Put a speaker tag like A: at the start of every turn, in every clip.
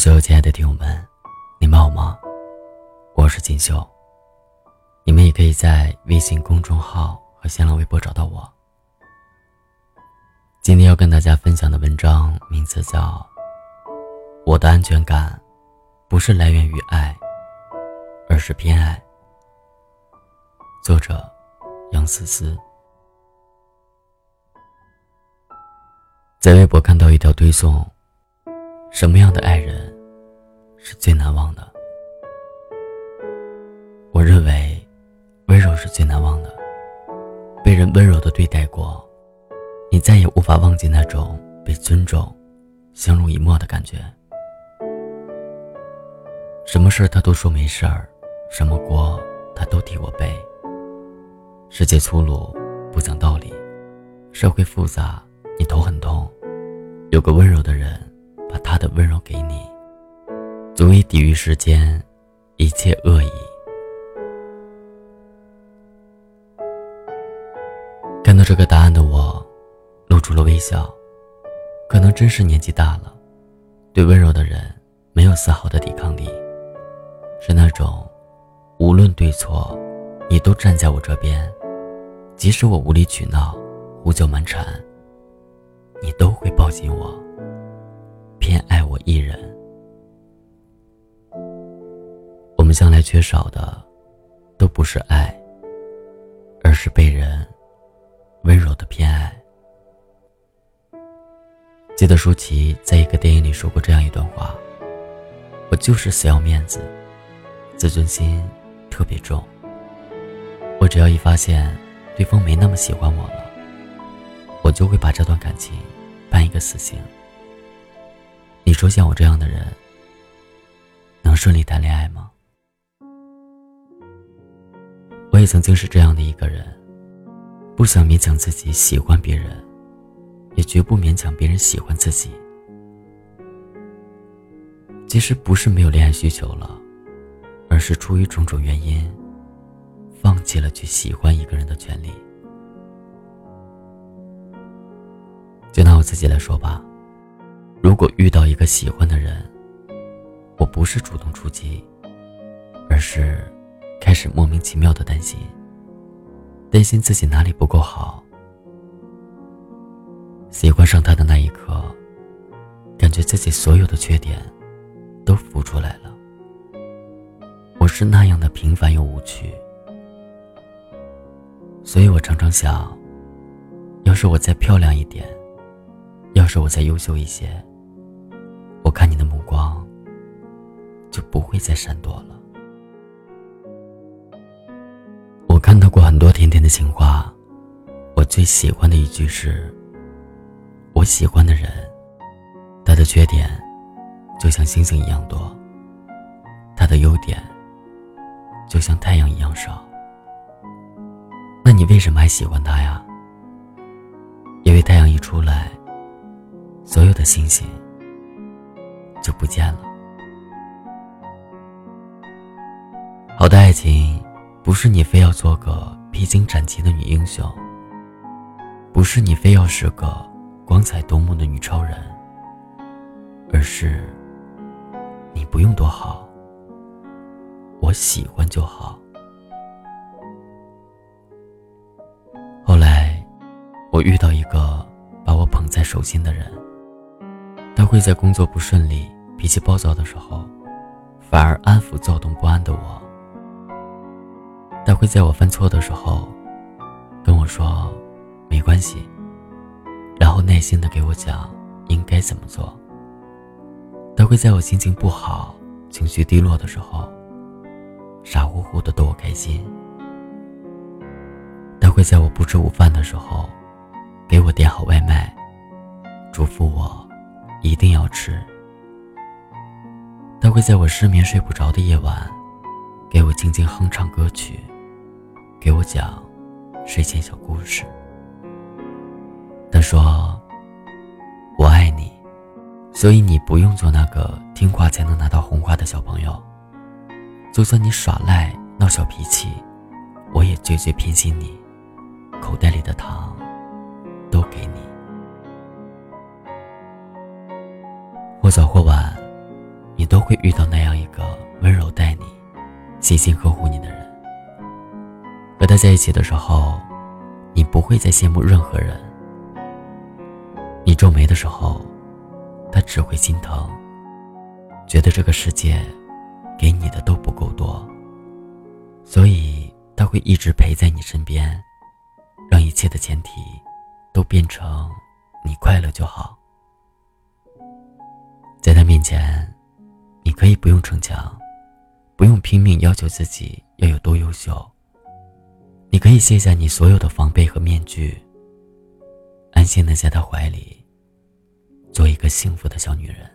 A: 所有亲爱的听友们，你们好吗？我是锦绣。你们也可以在微信公众号和新浪微博找到我。今天要跟大家分享的文章名字叫《我的安全感不是来源于爱，而是偏爱》。作者：杨思思。在微博看到一条推送。什么样的爱人是最难忘的？我认为，温柔是最难忘的。被人温柔的对待过，你再也无法忘记那种被尊重、相濡以沫的感觉。什么事他都说没事儿，什么锅他都替我背。世界粗鲁，不讲道理；社会复杂，你头很痛。有个温柔的人。把他的温柔给你，足以抵御世间一切恶意。看到这个答案的我，露出了微笑。可能真是年纪大了，对温柔的人没有丝毫的抵抗力，是那种无论对错，你都站在我这边，即使我无理取闹、胡搅蛮缠，你都会抱紧我。偏爱我一人，们向来缺少的，都不是爱，而是被人温柔的偏爱。记得舒淇在一个电影里说过这样一段话：“我就是死要面子，自尊心特别重。我只要一发现对方没那么喜欢我了，我就会把这段感情判一个死刑。”你说像我这样的人，能顺利谈恋爱吗？我也曾经是这样的一个人，不想勉强自己喜欢别人，也绝不勉强别人喜欢自己。其实不是没有恋爱需求了，而是出于种种原因，放弃了去喜欢一个人的权利。就拿我自己来说吧。如果遇到一个喜欢的人，我不是主动出击，而是开始莫名其妙的担心，担心自己哪里不够好。喜欢上他的那一刻，感觉自己所有的缺点都浮出来了。我是那样的平凡又无趣，所以我常常想，要是我再漂亮一点，要是我再优秀一些。我看你的目光，就不会再闪躲了。很多甜甜的情话，我最喜欢的一句是：“我喜欢的人，他的缺点就像星星一样多，他的优点就像太阳一样少。那你为什么还喜欢他呀？因为太阳一出来，所有的星星。”就不见了。好的爱情，不是你非要做个披荆斩棘的女英雄，不是你非要是个光彩夺目的女超人，而是你不用多好，我喜欢就好。后来，我遇到一个把我捧在手心的人。他会在工作不顺利、脾气暴躁的时候，反而安抚躁动不安的我。他会在我犯错的时候，跟我说没关系，然后耐心的给我讲应该怎么做。他会在我心情不好、情绪低落的时候，傻乎乎的逗我开心。他会在我不吃午饭的时候，给我点好外卖，嘱咐我。一定要吃。他会在我失眠睡不着的夜晚，给我静静哼唱歌曲，给我讲睡前小故事。他说：“我爱你，所以你不用做那个听话才能拿到红花的小朋友。就算你耍赖闹小脾气，我也绝对偏心你，口袋里的糖都给你。”或早或晚，你都会遇到那样一个温柔待你、细心呵护你的人。和他在一起的时候，你不会再羡慕任何人。你皱眉的时候，他只会心疼，觉得这个世界给你的都不够多，所以他会一直陪在你身边，让一切的前提都变成你快乐就好。在他面前，你可以不用逞强，不用拼命要求自己要有多优秀。你可以卸下你所有的防备和面具，安心的在他怀里，做一个幸福的小女人。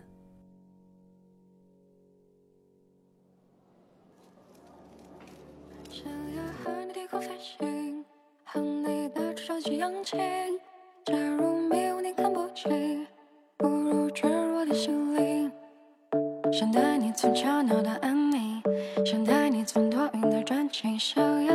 B: 想，带你从吵闹到安宁，想带你从多云的转晴，想要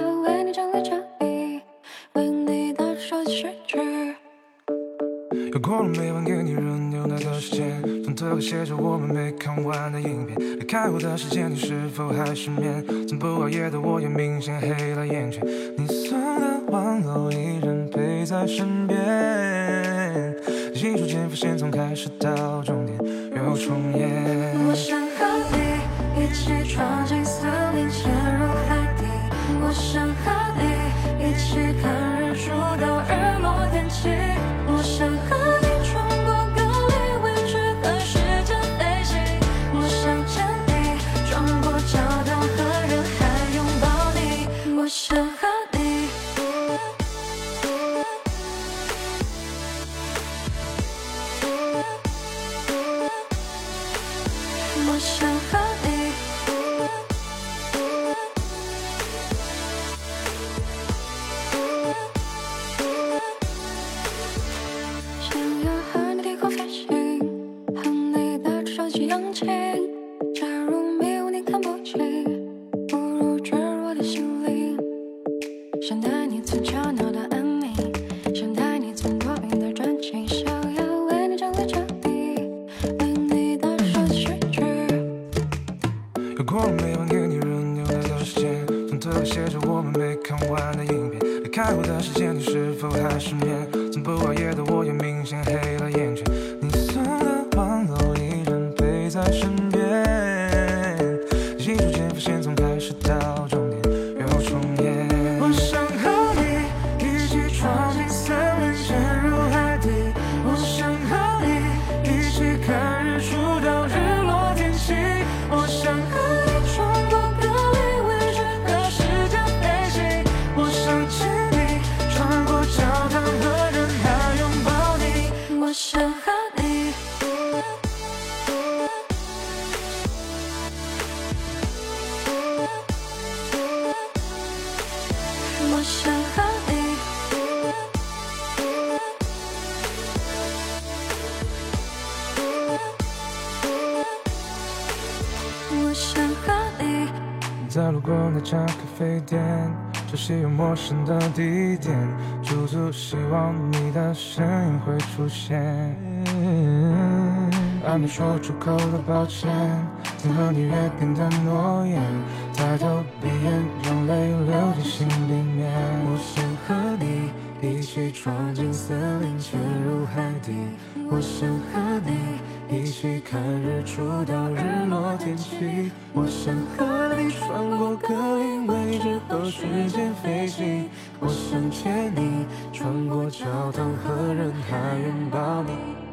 C: 过了每晚给你热牛奶的时间，床头还写着我们没看完的影片。离开我的时间，你是否还失眠？从不熬夜的我也明显黑了眼圈。你送的玩偶依然陪在身边，一瞬间发现从开始到终点又重演。
B: 我想和你一起闯进森林，潜入海底。我想和你一起看过
C: 了每晚给你热牛奶的时间，床头还写着我们没看完的影片。离开我的时间，你是否还失眠？从不熬夜的我也明显黑了眼圈。那家咖啡店，熟悉又陌生的地点，驻足希望你的身影会出现。还没说出口的抱歉，曾和你约定的诺言，抬头闭眼，让泪流进心里面。
B: 我想和你一起闯进森林，潜入海底。我想和你一起看日出到日落天气。我想和你穿过格林威治和时间飞行。我想见你穿过教堂和人海拥抱你。